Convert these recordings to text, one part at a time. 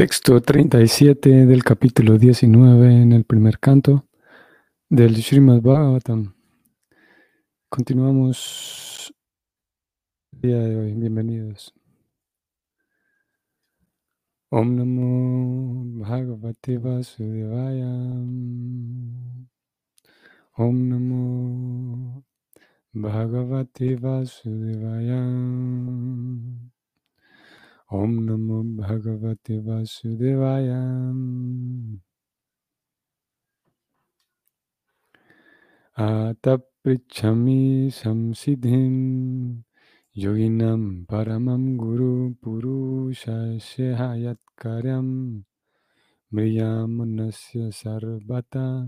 Texto 37 del capítulo 19 en el primer canto del Srimad Bhagavatam. Continuamos el día de hoy. Bienvenidos. Om Namo Bhagavate Vasudevaya. Om Namo Bhagavate Vasudevaya. Om Namo Bhagavate Vasudevaya. Ataprichami samsiddhim yoginam paramam guru purushasya karyam mriyamunasya sarvata.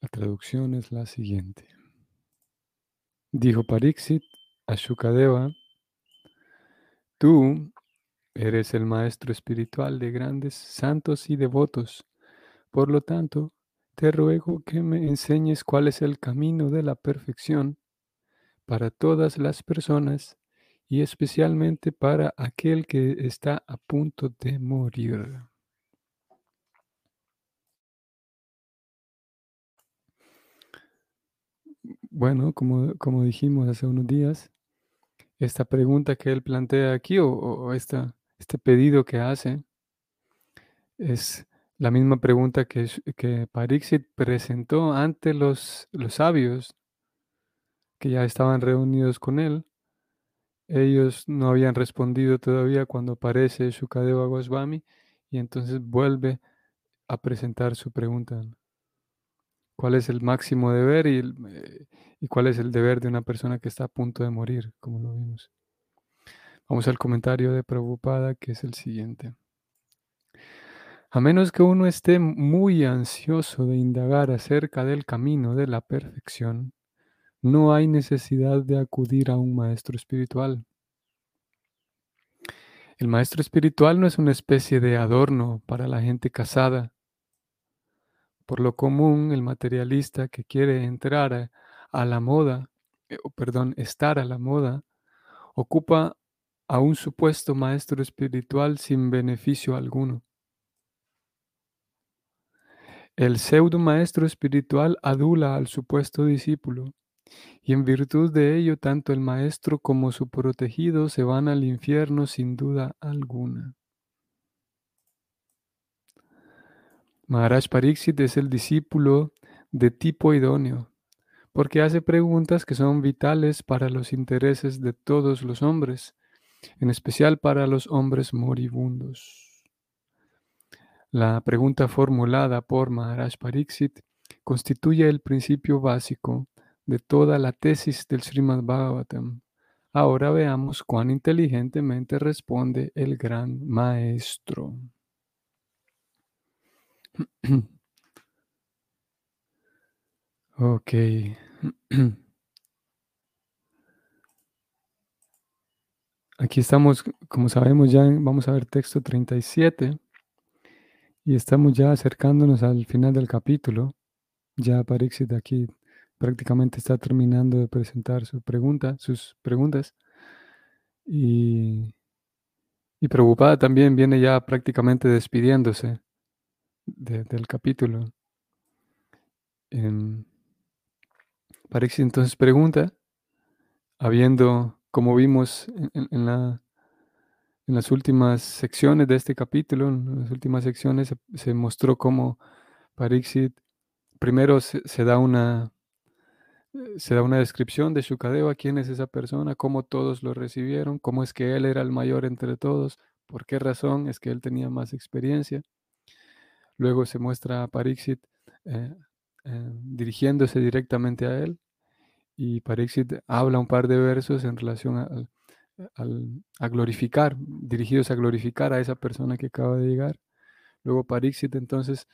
La traducción es la siguiente. Dijo Pariksit a Shukadeva, Tú eres el maestro espiritual de grandes santos y devotos. Por lo tanto, te ruego que me enseñes cuál es el camino de la perfección para todas las personas y especialmente para aquel que está a punto de morir. Bueno, como, como dijimos hace unos días, esta pregunta que él plantea aquí o, este pedido que hace es la misma pregunta que, que presentó ante los, los sabios que ya estaban reunidos con él. Ellos no habían respondido todavía cuando aparece Shukadeva Goswami y entonces vuelve a presentar su pregunta. ¿Cuál es el máximo deber y, eh, y cuál es el deber de una persona que está a punto de morir, como lo vimos? Vamos al comentario de Prabhupada, que es el siguiente. A menos que uno esté muy ansioso de indagar acerca del camino de la perfección, no hay necesidad de acudir a un maestro espiritual. El maestro espiritual no es una especie de adorno para la gente casada por lo común, el materialista que quiere entrar a, la moda, eh, perdón, estar a la moda, ocupa a un supuesto maestro espiritual sin beneficio alguno. El pseudo maestro espiritual adula al supuesto discípulo, y en virtud de ello tanto el maestro como su protegido se van al infierno sin duda alguna. Maharaj Pariksit es el discípulo de tipo idóneo, porque hace preguntas que son vitales para los intereses de todos los hombres, en especial para los hombres moribundos. La pregunta formulada por Maharaj Pariksit constituye el principio básico de toda la tesis del Srimad Bhagavatam. Ahora veamos cuán inteligentemente responde el gran maestro. Ok. Aquí estamos, como sabemos ya, vamos a ver texto 37 y estamos ya acercándonos al final del capítulo. Ya Parixit aquí prácticamente está terminando de presentar su pregunta, sus preguntas. Y, y preocupada también viene ya prácticamente despidiéndose del capítulo. Eh, entonces pregunta, habiendo, como vimos en, la, en, las últimas secciones de este capítulo, en las últimas secciones se, mostró cómo Parixit primero se, da una se da una descripción de Shukadeva, quién es esa persona, cómo todos lo recibieron, cómo es que él era el mayor entre todos, por qué razón es que él tenía más experiencia. Luego se muestra a Pariksit eh, eh, dirigiéndose directamente a él y Pariksit habla un par de versos en relación a, glorificar, dirigidos a glorificar a esa persona que acaba de llegar. Luego Pariksit entonces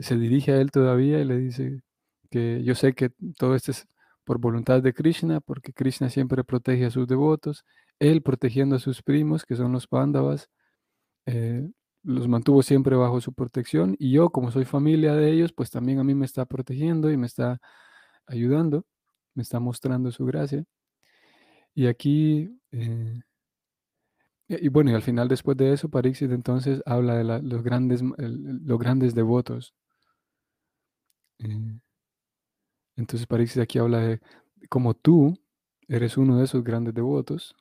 se dirige a él todavía y le dice que yo sé que todo esto es por voluntad de Krishna, porque Krishna siempre protege a sus devotos, él protegiendo a sus primos, que son los Pandavas, eh, los mantuvo siempre bajo su protección y yo, como soy familia de ellos, pues también a mí me está protegiendo y me está ayudando, me está mostrando su gracia. Y aquí, eh, Y, bueno, y al final, después de eso, Pariksit entonces habla de los, grandes, los grandes devotos. Eh, entonces Pariksit aquí habla de como tú eres uno de esos grandes devotos.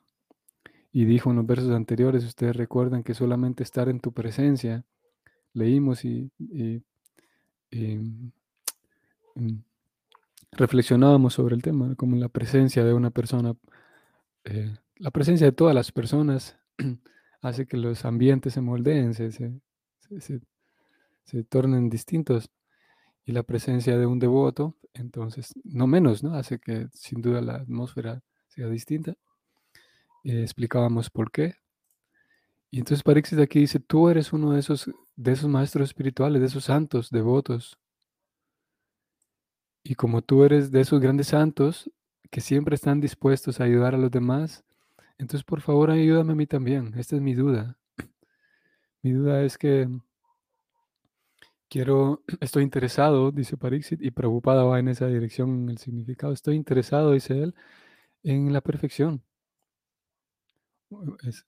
Y dijo en los versos anteriores, ustedes recuerdan que solamente estar en tu presencia, leímos y, mm, reflexionábamos sobre el tema, como la presencia de una persona, eh, la presencia de todas las personas hace que los ambientes se moldeen, se, se, tornen distintos. Y la presencia de un devoto, entonces, no menos, ¿no? Hace que sin duda la atmósfera sea distinta. Eh, explicábamos por qué. Y entonces Parixis aquí dice, tú eres uno de esos, de esos maestros espirituales, de esos santos devotos. Y como tú eres de esos grandes santos que siempre están dispuestos a ayudar a los demás, entonces, por favor, ayúdame a mí también. Esta es mi duda. Mi duda es que quiero, estoy interesado, dice Parixit, y preocupada va en esa dirección en el significado. Estoy interesado, dice él, en la perfección. Es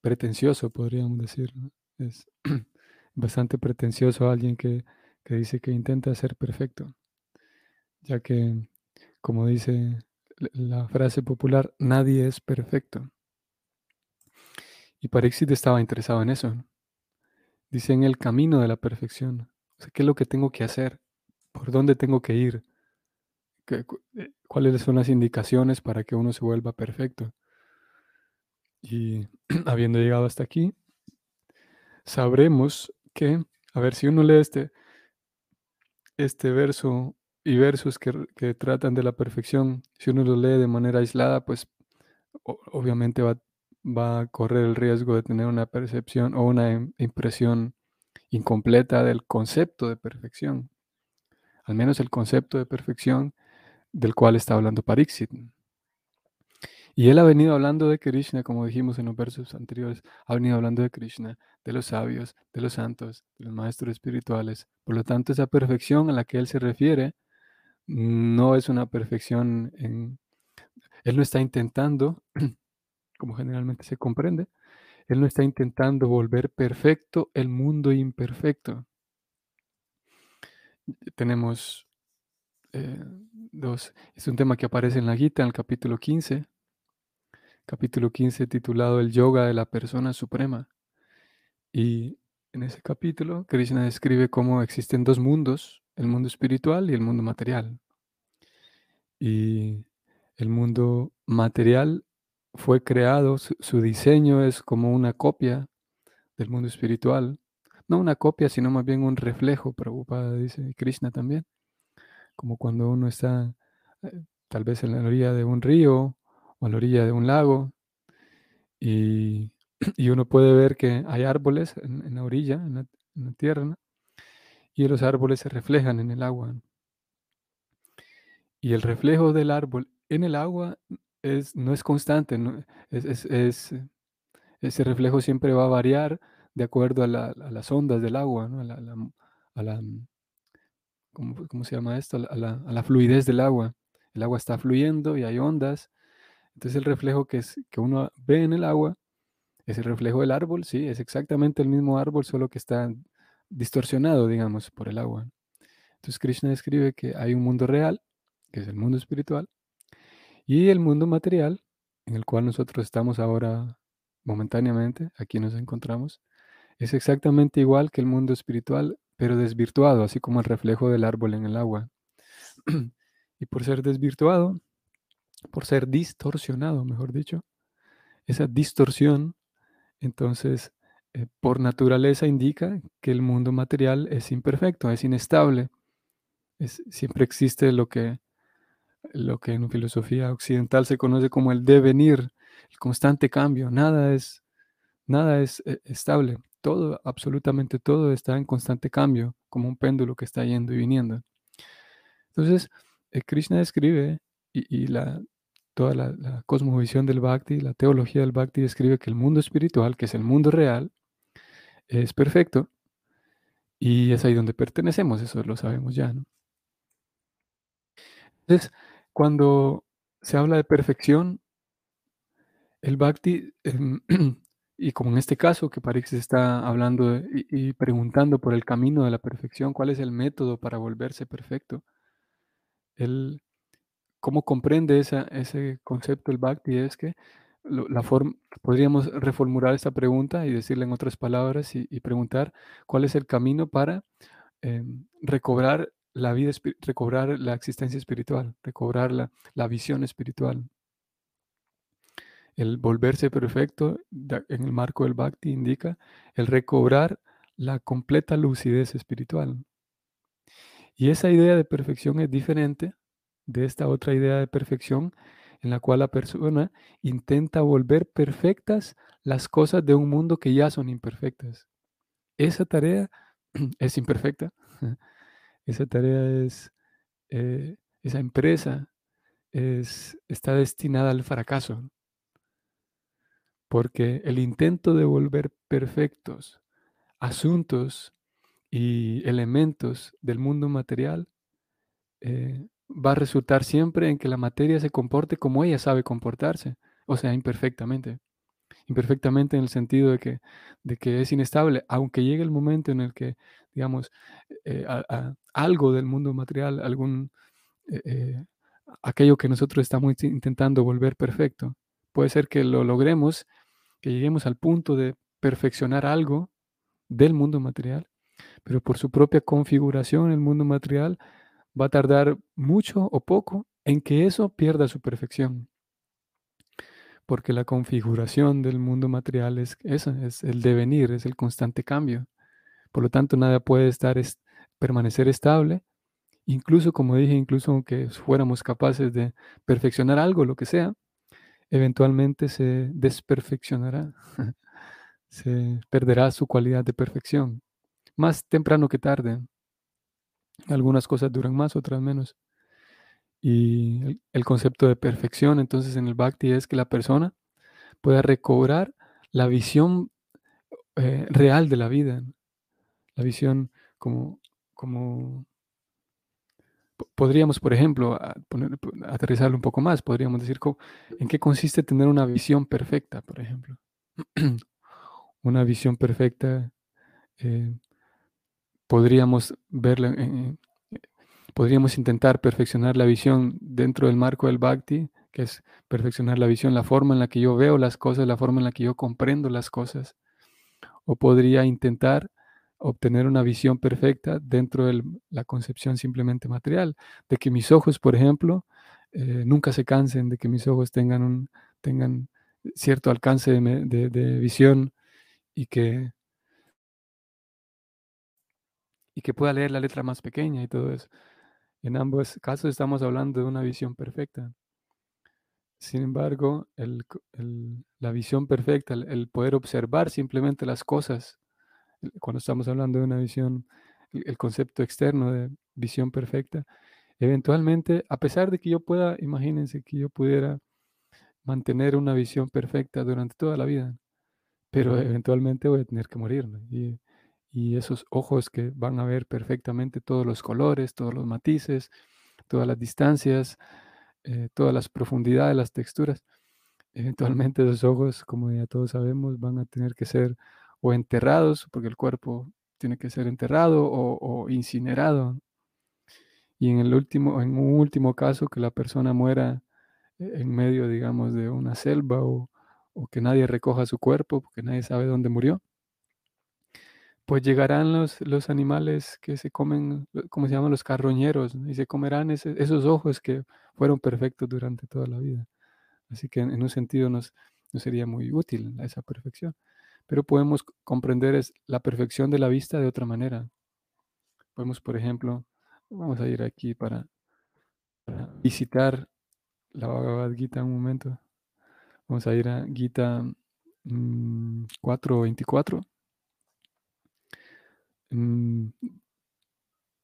pretencioso, podríamos decir. Es bastante pretencioso alguien que, que dice que intenta ser perfecto, ya que, como dice la frase popular, nadie es perfecto. Y Parexit estaba interesado en eso. Dice en el camino de la perfección. ¿Qué es lo que tengo que hacer? ¿Por dónde tengo que ir? Eh, ¿Cuáles son las indicaciones para que uno se vuelva perfecto? Y habiendo llegado hasta aquí, sabremos que, a ver, si uno lee este, este verso y versos que, tratan de la perfección, si uno lo lee de manera aislada, pues obviamente va, va, a correr el riesgo de tener una percepción o una impresión incompleta del concepto de perfección, al menos el concepto de perfección del cual está hablando Pariksit. Y él ha venido hablando de Krishna, como dijimos en los versos anteriores, ha venido hablando de Krishna, de los sabios, de los santos, de los maestros espirituales. Por lo tanto, esa perfección a la que él se refiere no es una perfección en... Él no está intentando, como generalmente se comprende, él no está intentando volver perfecto el mundo imperfecto. Tenemos eh, dos, es un tema que aparece en la Gita, en el capítulo 15, capítulo 15 titulado El Yoga de la Persona Suprema. Y en ese capítulo, Krishna describe cómo existen dos mundos, el mundo espiritual y el mundo material. Y el mundo material fue creado, su, diseño es como una copia del mundo espiritual. No una copia, sino más bien un reflejo, preocupada, dice Krishna también. Como cuando uno está eh, tal vez en la orilla de un río a la orilla de un lago y, uno puede ver que hay árboles en, la orilla, en la, tierra, y los árboles se reflejan en el agua. Y el reflejo del árbol en el agua es, no es constante, Es, ese reflejo siempre va a variar de acuerdo a, las ondas del agua, ¿no? a la, ¿cómo, se llama esto? A la, fluidez del agua. El agua está fluyendo y hay ondas. Entonces el reflejo que, es, que uno ve en el agua es el reflejo del árbol, sí, es exactamente el mismo árbol, solo que está distorsionado, digamos, por el agua. Entonces Krishna describe que hay un mundo real que es el mundo espiritual, y el mundo material, en el cual nosotros estamos ahora momentáneamente, aquí nos encontramos, es exactamente igual que el mundo espiritual, pero desvirtuado, así como el reflejo del árbol en el agua. y por ser desvirtuado, por ser distorsionado, mejor dicho, esa distorsión, entonces, eh, por naturaleza indica que el mundo material es imperfecto, es inestable. Es, siempre existe lo que lo que en filosofía occidental se conoce como el devenir, el constante cambio. Nada es, nada es eh, estable. Todo, absolutamente todo está en constante cambio, como un péndulo que está yendo y viniendo. Entonces, eh, Krishna describe, y, la, toda la, cosmovisión del Bhakti, la teología del Bhakti describe que el mundo espiritual, que es el mundo real, es perfecto, y es ahí donde pertenecemos, eso lo sabemos ya. Entonces, cuando se habla de perfección, el bhakti em, y como en este caso que Parix está hablando y, y, preguntando por el camino de la perfección, cuál es el método para volverse perfecto, él, ¿cómo comprende esa, ese concepto el Bhakti? Es que la forma, podríamos reformular esta pregunta y decirle en otras palabras y, preguntar cuál es el camino para eh, recobrar la vida, recobrar la existencia espiritual, recobrar la, la visión espiritual. El volverse perfecto en el marco del bhakti indica el recobrar la completa lucidez espiritual. Y esa idea de perfección es diferente de esta otra idea de perfección en la cual la persona intenta volver perfectas las cosas de un mundo que ya son imperfectas. Esa tarea es imperfecta. Esa tarea es, eh, esa empresa es, está destinada al fracaso porque el intento de volver perfectos asuntos y elementos del mundo material eh, va a resultar siempre en que la materia se comporte como ella sabe comportarse, o sea, imperfectamente. Imperfectamente en el sentido de que, de que es inestable, aunque llegue el momento en el que, digamos, eh, algo del mundo material, algún, eh, aquello que nosotros estamos intentando volver perfecto, puede ser que lo logremos que lleguemos al punto de perfeccionar algo del mundo material, pero por su propia configuración el mundo material va a tardar mucho o poco en que eso pierda su perfección. Porque la configuración del mundo material es eso, es el devenir, es el constante cambio. Por lo tanto, nada puede estar permanecer estable. Incluso, como dije, incluso aunque fuéramos capaces de perfeccionar algo, lo que sea, eventualmente se desperfeccionará, se perderá su cualidad de perfección, más temprano que tarde. Algunas cosas duran más, otras menos. Y el, concepto de perfección entonces en el bhakti es que la persona pueda recobrar la visión eh, real de la vida, la visión como, como podríamos, por ejemplo, aterrizarlo un poco más, podríamos decir en qué consiste tener una visión perfecta, por ejemplo. una visión perfecta, eh, podríamos podríamos intentar perfeccionar la visión dentro del marco del bhakti, que es perfeccionar la visión, la forma en la que yo veo las cosas, la forma en la que yo comprendo las cosas. O podría intentar obtener una visión perfecta dentro de la concepción simplemente material, de que mis ojos, por ejemplo, eh, nunca se cansen, de que mis ojos tengan, un, tengan cierto alcance de, visión y que, y que pueda leer la letra más pequeña y todo eso. En ambos casos estamos hablando de una visión perfecta. Sin embargo, la visión perfecta, el, poder observar simplemente las cosas cuando estamos hablando de una visión, el concepto externo de visión perfecta, eventualmente, a pesar de que yo pueda, imagínense que yo pudiera mantener una visión perfecta durante toda la vida, pero eventualmente voy a tener que morir. Y, esos ojos que van a ver perfectamente todos los colores, todos los matices, todas las distancias, eh, todas las profundidades, las texturas, eventualmente esos ojos, como ya todos sabemos, van a tener que ser o enterrados, porque el cuerpo tiene que ser enterrado o, incinerado. Y en el último, en un último caso, que la persona muera en medio, digamos, de una selva o, que nadie recoja su cuerpo, porque nadie sabe dónde murió, pues llegarán los, los animales que se comen, como se llaman los carroñeros, y se comerán esos ojos que fueron perfectos durante toda la vida. Así que en, un sentido nos, no sería muy útil esa perfección pero podemos comprender es la perfección de la vista de otra manera. Podemos, por ejemplo, vamos a ir aquí para, visitar la Bhagavad Gita un momento. Vamos a ir a Gita 4.24. Mm,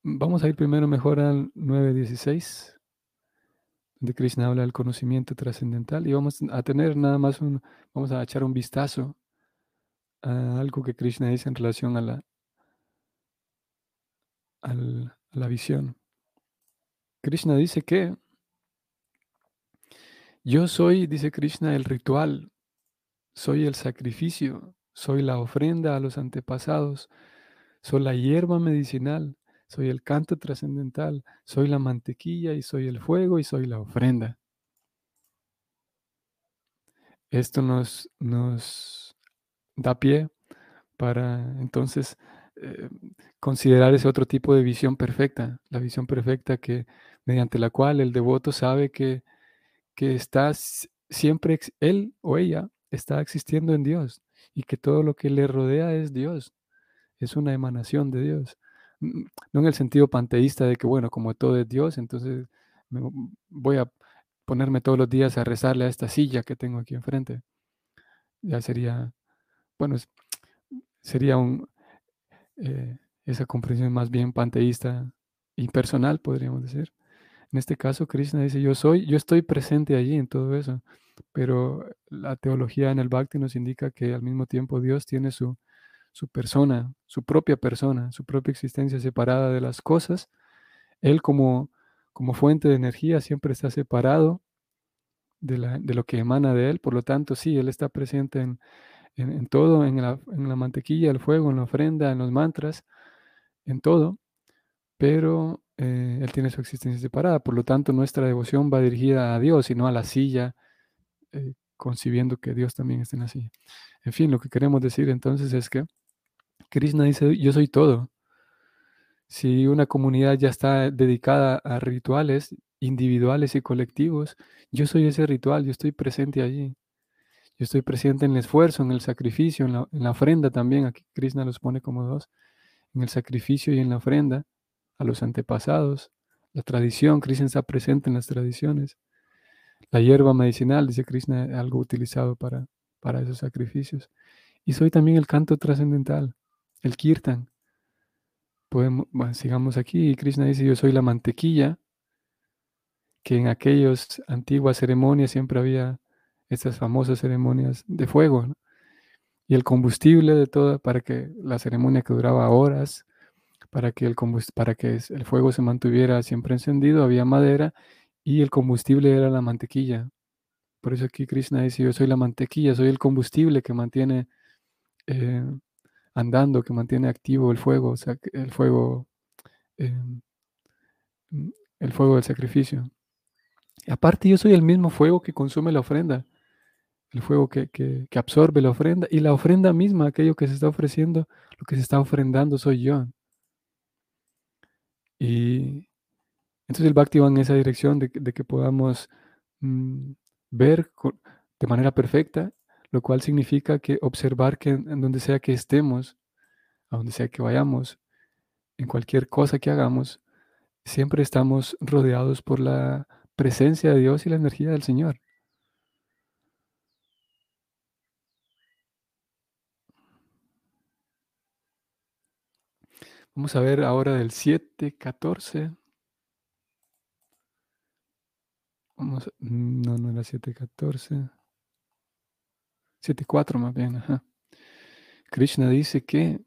vamos a ir primero mejor al 9.16, donde Krishna habla del conocimiento trascendental y vamos a tener nada más un, vamos a echar un vistazo algo que Krishna dice en relación a la, a la visión. Krishna dice que yo soy, dice Krishna, el ritual. soy el sacrificio, soy la ofrenda a los antepasados, soy la hierba medicinal, soy el canto trascendental, soy la mantequilla y soy el fuego y soy la ofrenda. Esto nos, da pie para entonces eh, considerar ese otro tipo de visión perfecta, la visión perfecta que mediante la cual el devoto sabe que, que siempre, él o ella está existiendo en Dios y que todo lo que le rodea es Dios, es una emanación de Dios. No en el sentido panteísta de que, bueno, como todo es Dios, entonces voy a ponerme todos los días a rezarle a esta silla que tengo aquí enfrente. Ya sería, bueno, sería un, eh, esa comprensión más bien panteísta y personal, podríamos decir. En este caso, Krishna dice, yo soy, yo estoy presente allí en todo eso, pero la teología en el Bhakti nos indica que al mismo tiempo Dios tiene su, su persona, su propia persona, su propia existencia separada de las cosas. Él como, como fuente de energía siempre está separado de, la, de, lo que emana de él, por lo tanto, sí, él está presente en, en, todo, en la, en la, mantequilla, el fuego, en la ofrenda, en los mantras, en todo, pero eh, Él tiene su existencia separada. Por lo tanto, nuestra devoción va dirigida a Dios y no a la silla, eh, concibiendo que Dios también está en la silla. En fin, lo que queremos decir entonces es que Krishna dice, yo soy todo. Si una comunidad ya está dedicada a rituales individuales y colectivos, yo soy ese ritual, yo estoy presente allí. Yo estoy presente en el esfuerzo, en el sacrificio, en la, ofrenda también. Aquí Krishna los pone como dos. En el sacrificio y en la ofrenda a los antepasados. La tradición, Krishna está presente en las tradiciones. La hierba medicinal, dice Krishna, algo utilizado para, para esos sacrificios. Y soy también el canto trascendental, el kirtan. Podemos, sigamos aquí. Krishna dice, yo soy la mantequilla, que en aquellas antiguas ceremonias siempre había estas famosas ceremonias de fuego. Y el combustible de todo, para que la ceremonia que duraba horas, para que, el para que el fuego se mantuviera siempre encendido, había madera y el combustible era la mantequilla. Por eso aquí Krishna dice, yo soy la mantequilla, soy el combustible que mantiene eh, andando, que mantiene activo el fuego, el fuego, em, el fuego del sacrificio. Y aparte yo soy el mismo fuego que consume la ofrenda el fuego que, absorbe la ofrenda y la ofrenda misma, aquello que se está ofreciendo, lo que se está ofrendando soy yo. Y entonces el Bhakti va en esa dirección de, que podamos mm, ver de manera perfecta, lo cual significa que observar que en, donde sea que estemos, a donde sea que vayamos, en cualquier cosa que hagamos, siempre estamos rodeados por la presencia de Dios y la energía del Señor. Vamos a ver ahora del 7.14. Vamos, no, no era 7.14. 7.4 más bien. Krishna dice que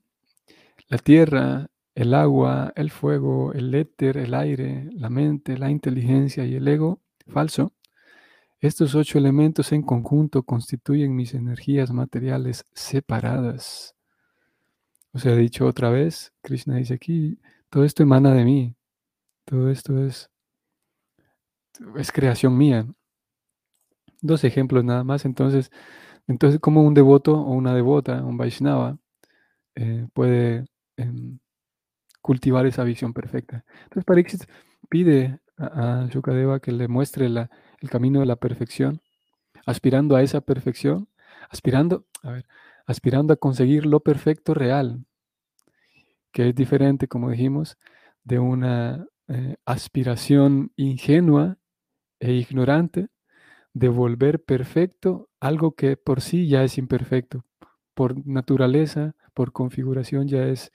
la tierra, el agua, el fuego, el éter, el aire, la mente, la inteligencia y el ego falso, estos ocho elementos en conjunto constituyen mis energías materiales separadas. O sea, dicho otra vez, Krishna dice aquí, todo esto emana de mí, todo esto es, es creación mía. Dos ejemplos nada más, entonces, entonces como un devoto o una devota, un Vaishnava, eh, puede em, cultivar esa visión perfecta. Entonces Pariksit pide a, a Shukadeva que le muestre el camino de la perfección, aspirando a esa perfección, aspirando, a ver, aspirando a conseguir lo perfecto real, que es diferente, como dijimos, de una eh, aspiración ingenua e ignorante de volver perfecto algo que por sí ya es imperfecto, por naturaleza, por configuración ya es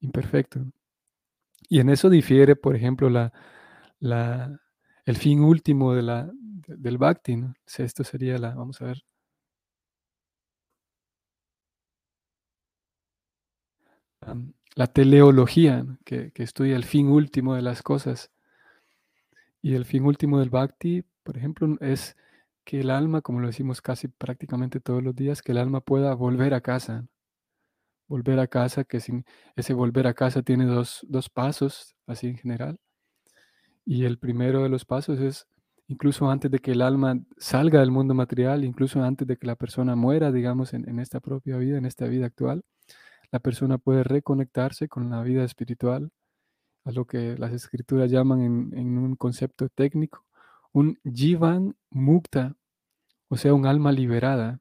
imperfecto. Y en eso difiere, por ejemplo, la, la, el fin último de la, del bhakti. Esto sería la, vamos a ver, la teleología, que, estudia el fin último de las cosas. Y el fin último del bhakti, por ejemplo, es que el alma, como lo decimos casi prácticamente todos los días, que el alma pueda volver a casa. Volver a casa, que sin, ese volver a casa tiene dos, dos pasos, así en general. Y el primero de los pasos es incluso antes de que el alma salga del mundo material, incluso antes de que la persona muera, digamos, en, esta propia vida, en esta vida actual, la persona puede reconectarse con la vida espiritual, a lo que las escrituras llaman en, en un concepto técnico un jivan mukta, o sea, un alma liberada,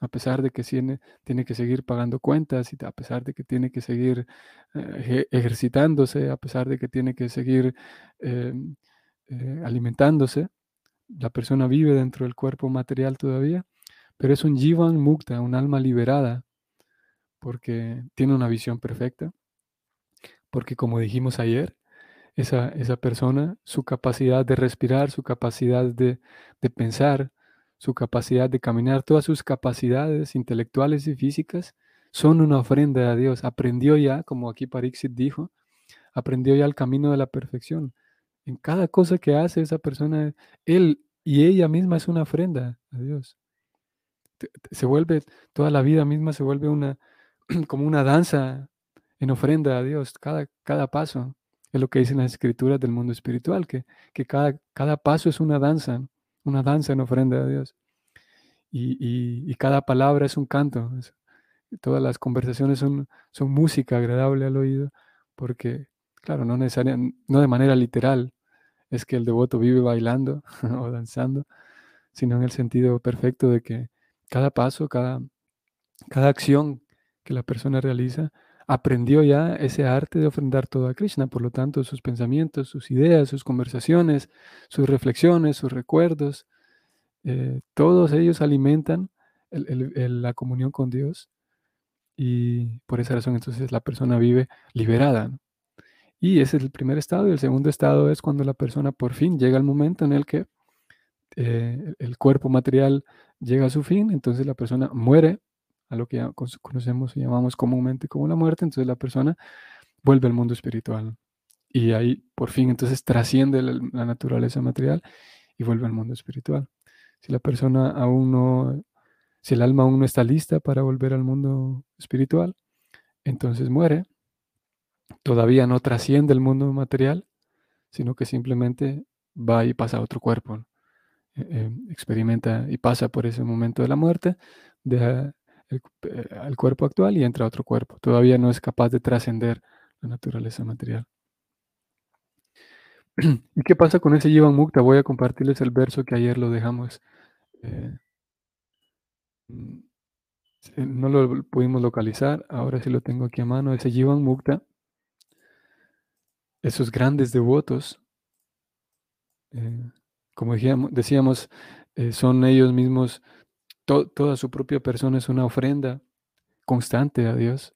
a pesar de que tiene, tiene que seguir pagando cuentas y a pesar de que tiene que seguir eh, ejercitándose, a pesar de que tiene que seguir em, eh, alimentándose, la persona vive dentro del cuerpo material todavía, pero es un jivan mukta, un alma liberada, porque tiene una visión perfecta, porque como dijimos ayer, esa, esa persona, su capacidad de respirar, su capacidad de, pensar, su capacidad de caminar, todas sus capacidades intelectuales y físicas son una ofrenda a Dios. Aprendió ya, como aquí Parixit dijo, aprendió ya el camino de la perfección. En cada cosa que hace esa persona, él y ella misma es una ofrenda a Dios. Se vuelve, toda la vida misma se vuelve una, como una danza en ofrenda a Dios, cada, cada paso. Es lo que dicen las escrituras del mundo espiritual, que, que cada, cada paso es una danza, una danza en ofrenda a Dios. Y, y, cada palabra es un canto. todas las conversaciones son, son música agradable al oído, porque, claro, no, necesariamente, no de manera literal es que el devoto vive bailando o danzando, sino en el sentido perfecto de que cada paso, cada, cada acción que la persona realiza aprendió ya ese arte de ofrendar todo a Krishna, por lo tanto sus pensamientos, sus ideas, sus conversaciones, sus reflexiones, sus recuerdos, eh, todos ellos alimentan la comunión con Dios. Y por esa razón entonces la persona vive liberada. Y ese es el primer estado. Y el segundo estado es cuando la persona por fin llega al momento en el que eh, el cuerpo material llega a su fin, entonces la persona muere a lo que conocemos y llamamos comúnmente como la muerte, entonces la persona vuelve al mundo espiritual. Y ahí por fin entonces trasciende la, naturaleza material y vuelve al mundo espiritual. Si la persona aún no, si el alma aún no está lista para volver al mundo espiritual, entonces muere. Todavía no trasciende el mundo material, sino que simplemente va y pasa a otro cuerpo. Eh, eh, experimenta y pasa por ese momento de la muerte, deja el, eh, cuerpo actual y entra a otro cuerpo. Todavía no es capaz de trascender la naturaleza material. ¿Y qué pasa con ese Jivan Mukta? Voy a compartirles el verso que ayer lo dejamos. Eh, mm, no lo pudimos localizar, ahora sí lo tengo aquí a mano. Ese Jivan Mukta, esos grandes devotos, eh, como decíamos, son ellos mismos toda su propia persona es una ofrenda constante a Dios.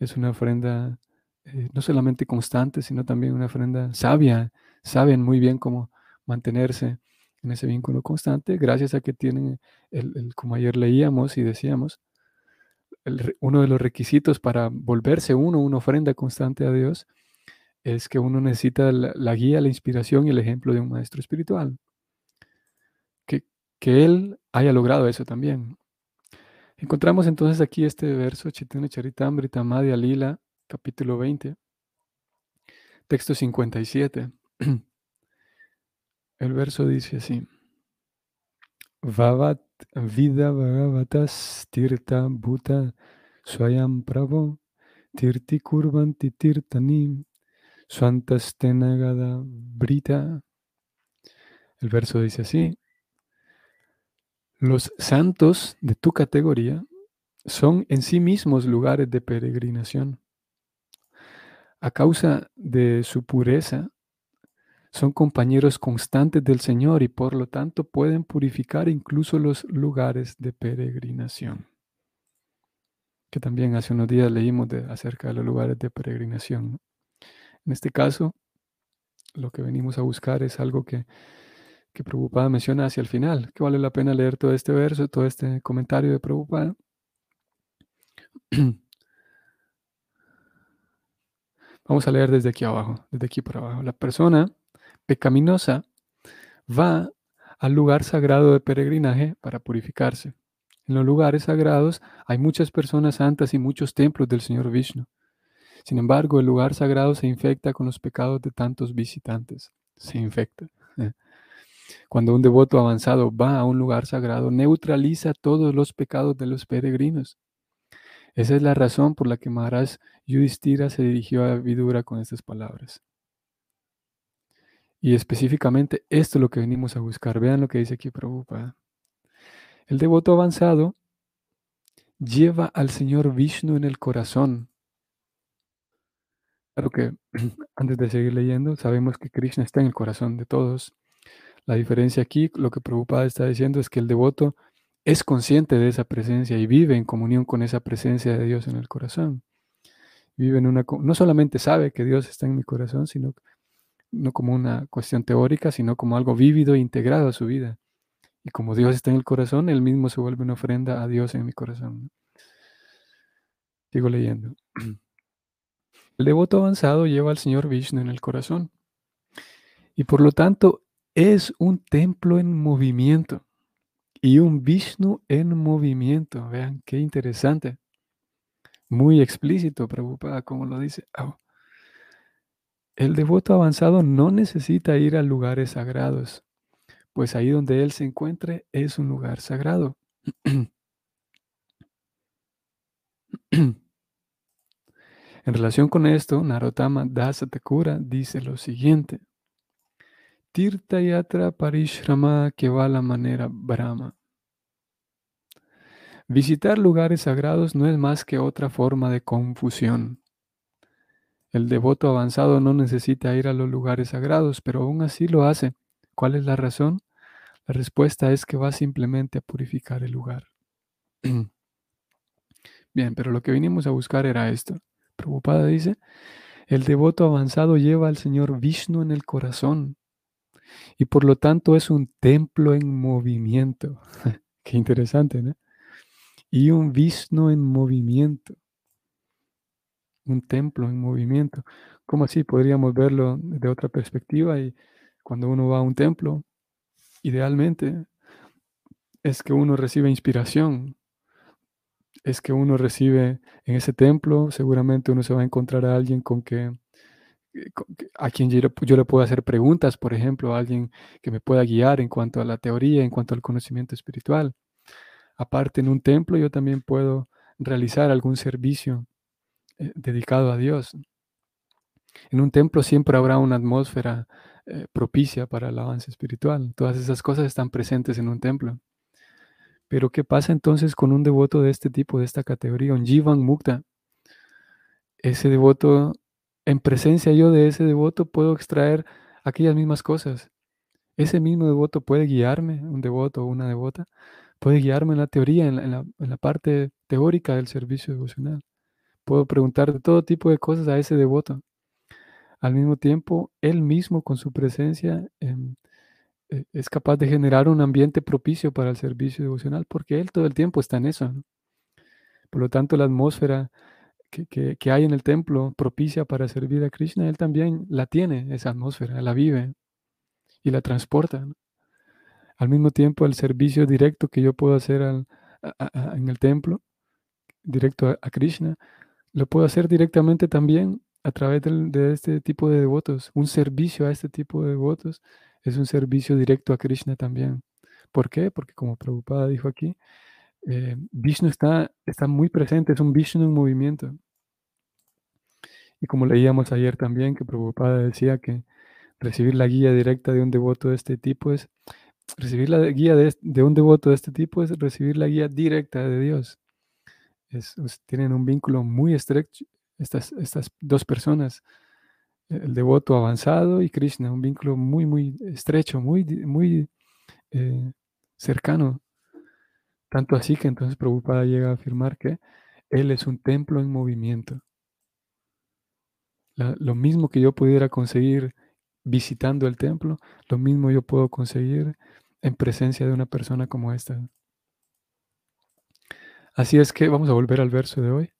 Es una ofrenda eh, no solamente constante, sino también una ofrenda sabia. Saben muy bien cómo mantenerse en ese vínculo constante, gracias a que tienen, el, como ayer leíamos y decíamos, uno de los requisitos para volverse uno una ofrenda constante a Dios es que uno necesita la guía, la inspiración y el ejemplo de un maestro espiritual que él haya logrado eso también. Encontramos entonces aquí este verso, Chaitanya Charitamrita Madhya Lila, capítulo 20, texto 57. El verso dice así: Vavat vida bhagavatas tirta bhuta swayam pravo tirti kurvanti tirtanim swantastenagada brita. El verso dice así: los santos de tu categoría son en sí mismos lugares de peregrinación. A causa de su pureza, son compañeros constantes del Señor y por lo tanto pueden purificar incluso los lugares de peregrinación. Que también hace unos días leímos de, acerca de los lugares de peregrinación. En este caso, lo que venimos a buscar es algo que que Prabhupada menciona hacia el final, que vale la pena leer todo este verso, todo este comentario de Prabhupada. Vamos a leer desde aquí abajo, desde aquí por abajo. La persona pecaminosa va al lugar sagrado de peregrinaje para purificarse. En los lugares sagrados hay muchas personas santas y muchos templos del Señor Vishnu. Sin embargo, el lugar sagrado se infecta con los pecados de tantos visitantes. Se infecta. Cuando un devoto avanzado va a un lugar sagrado, neutraliza todos los pecados de los peregrinos. Esa es la razón por la que Maharaj Yudhishthira se dirigió a Vidura con estas palabras. Y específicamente esto es lo que venimos a buscar. Vean lo que dice aquí Prabhupada. El devoto avanzado lleva al Señor Vishnu en el corazón. Claro que antes de seguir leyendo, sabemos que Krishna está en el corazón de todos. La diferencia aquí, lo que Prabhupada está diciendo es que el devoto es consciente de esa presencia y vive en comunión con esa presencia de Dios en el corazón. Vive en una, no solamente sabe que Dios está en mi corazón, sino no como una cuestión teórica, sino como algo vívido e integrado a su vida. Y como Dios está en el corazón, Él mismo se vuelve una ofrenda a Dios en mi corazón. Sigo leyendo. El devoto avanzado lleva al Señor Vishnu en el corazón. Y por lo tanto es un templo en movimiento. Y un Vishnu en movimiento. Vean qué interesante. Muy explícito, preocupada como lo dice. El devoto avanzado no necesita ir a lugares sagrados, pues ahí donde él se encuentre es un lugar sagrado. en relación con esto, Narotama Dasatakura dice lo siguiente. Tirta yatra parishrama que va la manera Brahma. Visitar lugares sagrados no es más que otra forma de confusión. El devoto avanzado no necesita ir a los lugares sagrados, pero aún así lo hace. ¿Cuál es la razón? La respuesta es que va simplemente a purificar el lugar. Bien, pero lo que vinimos a buscar era esto. Prabhupada dice, el devoto avanzado lleva al Señor Vishnu en el corazón y por lo tanto es un templo en movimiento. Qué interesante, ¿no? Y un Vishnu en movimiento un templo en movimiento. ¿Cómo así? Podríamos verlo de otra perspectiva y cuando uno va a un templo, idealmente es que uno recibe inspiración, es que uno recibe en ese templo, seguramente uno se va a encontrar a alguien con que a quien yo, yo, le puedo hacer preguntas, por ejemplo, a alguien que me pueda guiar en cuanto a la teoría, en cuanto al conocimiento espiritual. Aparte, en un templo yo también puedo realizar algún servicio eh, dedicado a Dios. En un templo siempre habrá una atmósfera eh, propicia para el avance espiritual. Todas esas cosas están presentes en un templo. Pero ¿qué pasa entonces con un devoto de este tipo, de esta categoría, un Jivan Mukta? Ese devoto, en presencia yo de ese devoto, puedo extraer aquellas mismas cosas. Ese mismo devoto puede guiarme, un devoto o una devota, puede guiarme en la teoría, en la, parte teórica del servicio devocional. Puedo preguntar de todo tipo de cosas a ese devoto. Al mismo tiempo, él mismo con su presencia em, e, es capaz de generar un ambiente propicio para el servicio devocional porque él todo el tiempo está en eso. Por lo tanto, la atmósfera que, hay en el templo propicia para servir a Krishna, él también la tiene, esa atmósfera, la vive y la transporta. Al mismo tiempo, el servicio directo que yo puedo hacer en el templo, directo a Krishna, lo puedo hacer directamente también a través de este tipo de devotos. Un servicio a este tipo de devotos es un servicio directo a Krishna también. ¿Por qué? Porque como Prabhupada dijo aquí, eh, Vishnu está, está muy presente, es un Vishnu en movimiento. Y como leíamos ayer también, que Prabhupada decía que recibir la guía directa de un devoto de este tipo es, recibir la guía de, de un devoto de este tipo es recibir la guía directa de Dios tienen un vínculo muy estrecho, estas, estas dos personas, el devoto avanzado y Krishna, un vínculo muy, muy estrecho, muy, muy eh, cercano. Tanto así que entonces Prabhupada llega a afirmar que él es un templo en movimiento. Lo mismo que yo pudiera conseguir visitando el templo, lo mismo yo puedo conseguir en presencia de una persona como esta. Así es que vamos a volver al verso de hoy.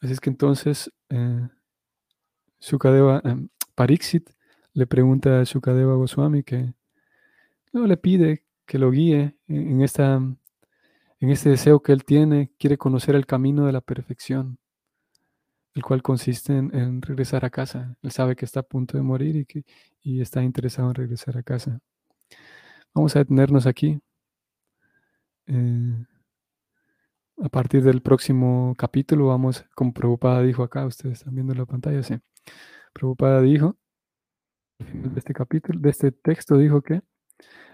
Así es que entonces eh, Sukadeva, eh, Pariksit le pregunta a Sukadeva Goswami que no, le pide que lo guíe en, esta, en este deseo que él tiene, quiere conocer el camino de la perfección, el cual consiste en, regresar a casa. Él sabe que está a punto de morir y, que, y está interesado en regresar a casa. Vamos a detenernos aquí. Eh, a partir del próximo capítulo vamos, como Prabhupada dijo acá, ustedes están viendo la pantalla, sí. Prabhupada dijo, de este capítulo, de este texto dijo que,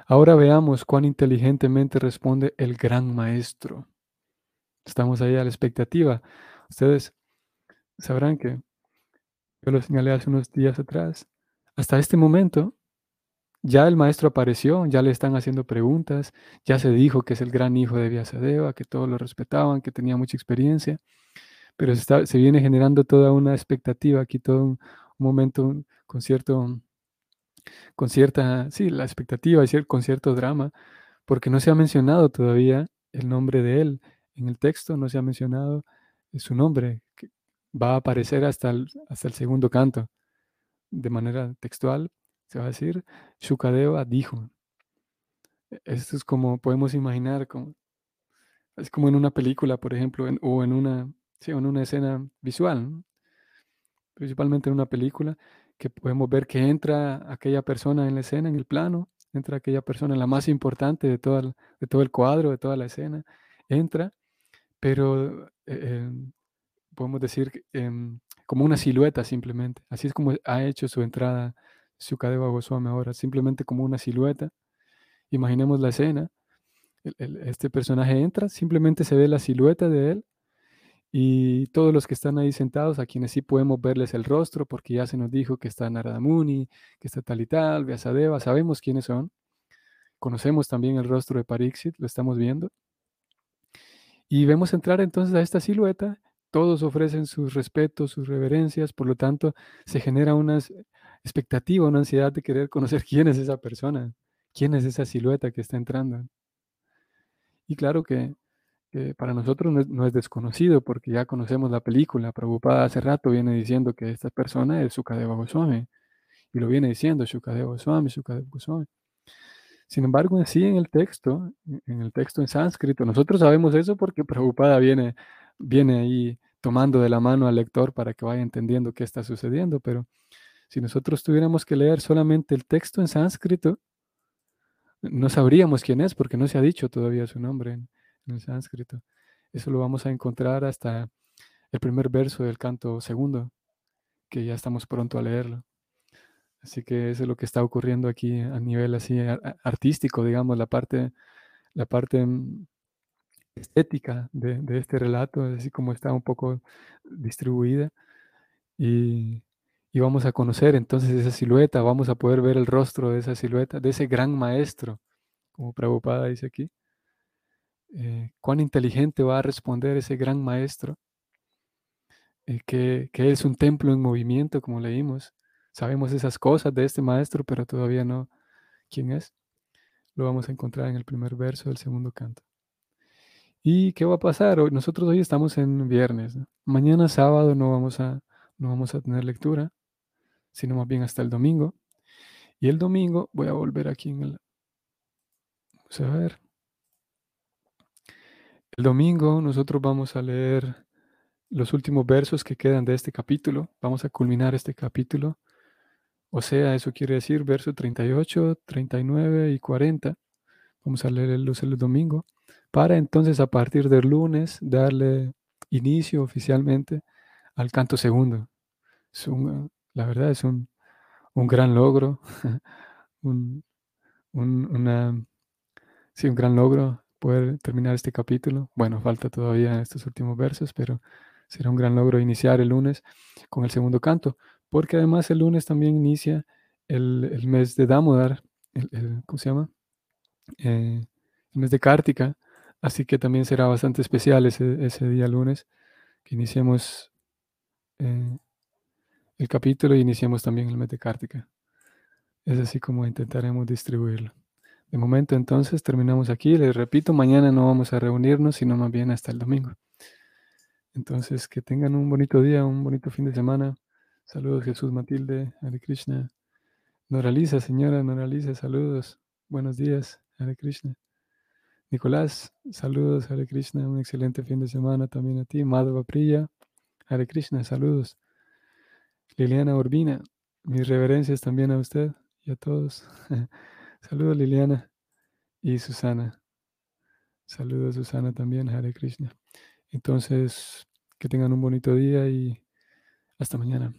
ahora veamos cuán inteligentemente responde el gran maestro. Estamos ahí a la expectativa. Ustedes sabrán que yo lo señalé hace unos días atrás. Hasta este momento, ya el maestro apareció, ya le están haciendo preguntas, ya se dijo que es el gran hijo de Vyasadeva, que todos lo respetaban, que tenía mucha experiencia, pero se, viene generando toda una expectativa aquí, todo un, momento con cierto, con cierta, sí, la expectativa, y con cierto drama, porque no se ha mencionado todavía el nombre de él. En el texto no se ha mencionado su nombre, va a aparecer hasta hasta el segundo canto, de manera textual, se va a decir, Shukadeva dijo. E, esto es como podemos imaginar, como, es como en una película, por ejemplo, o en una, en una escena visual, principalmente en una película, que podemos ver que entra aquella persona en la escena, en el plano, entra aquella persona, la más importante de, toda, de todo el cuadro, de toda la escena, entra, pero eh, em, podemos decir em, como una silueta simplemente. Así es como ha hecho su entrada Sukadeva Goswami ahora, simplemente como una silueta. Imaginemos la escena. este personaje entra, simplemente se ve la silueta de él y todos los que están ahí sentados, a quienes sí podemos verles el rostro, porque ya se nos dijo que está Narada Muni, que está tal y tal, Vyasadeva, sabemos quiénes son. Conocemos también el rostro de Pariksit, lo estamos viendo. Y vemos entrar entonces a esta silueta, todos ofrecen sus respetos, sus reverencias, por lo tanto se genera una expectativa, una ansiedad de querer conocer quién es esa persona, quién es esa silueta que está entrando. Y claro que, para nosotros no es, desconocido porque ya conocemos la película. Prabhupada hace rato viene diciendo que esta persona es Sukadeva Goswami. Y lo viene diciendo Sukadeva Goswami, Sukadeva Goswami. Sin embargo, en sí, en el texto, en el texto en sánscrito, nosotros sabemos eso porque Prabhupada viene, viene ahí tomando de la mano al lector para que vaya entendiendo qué está sucediendo, pero si nosotros tuviéramos que leer solamente el texto en sánscrito, no sabríamos quién es porque no se ha dicho todavía su nombre en, sánscrito. Eso lo vamos a encontrar hasta el primer verso del canto segundo, que ya estamos pronto a leerlo. Así que eso es lo que está ocurriendo aquí a nivel así artístico, digamos, la parte, la parte mm, estética de, este relato, así como está un poco distribuida. Y vamos a conocer entonces esa silueta, vamos a poder ver el rostro de esa silueta, de ese gran maestro, como Prabhupada dice aquí. Eh, cuán inteligente va a responder ese gran maestro, eh, que es un templo en movimiento, como leímos. Sabemos esas cosas de este maestro, pero todavía no quién es. Lo vamos a encontrar en el primer verso del segundo canto. ¿Y qué va a pasar? nosotros hoy estamos en viernes. Mañana sábado no vamos a, no vamos a tener lectura sino más bien hasta el domingo. Y el domingo voy a volver aquí en el... Vamos a ver. El domingo nosotros vamos a leer los últimos versos que quedan de este capítulo. Vamos a culminar este capítulo. O sea, eso quiere decir verso 38, 39 y 40. Vamos a leerlos el domingo. Para entonces a partir del lunes darle inicio oficialmente al canto segundo. Es un, la verdad es un, gran logro, un, una, sí, un gran logro poder terminar este capítulo. Bueno, falta todavía estos últimos versos, pero será un gran logro iniciar el lunes con el segundo canto, porque además el lunes también inicia el, mes de Damodar, el, ¿cómo se llama? Eh, el mes de Kártica, así que también será bastante especial ese, día lunes, que iniciemos eh, el capítulo y iniciamos también el de Es así como intentaremos distribuirlo. De momento entonces terminamos aquí. Les repito, mañana no vamos a reunirnos, sino más bien hasta el domingo. Entonces, que tengan un bonito día, un bonito fin de semana. Saludos Jesús Matilde, Hare Krishna. Noraliza, señora, Noraliza, saludos. buenos días, Hare Krishna. Nicolás, saludos, Hare Krishna, un excelente fin de semana también a ti. Madhava Priya, Hare Krishna, saludos. Liliana Urbina, mis reverencias también a usted y a todos. saludos Liliana y Susana. Saludos Susana también, Hare Krishna. Entonces, que tengan un bonito día y hasta mañana.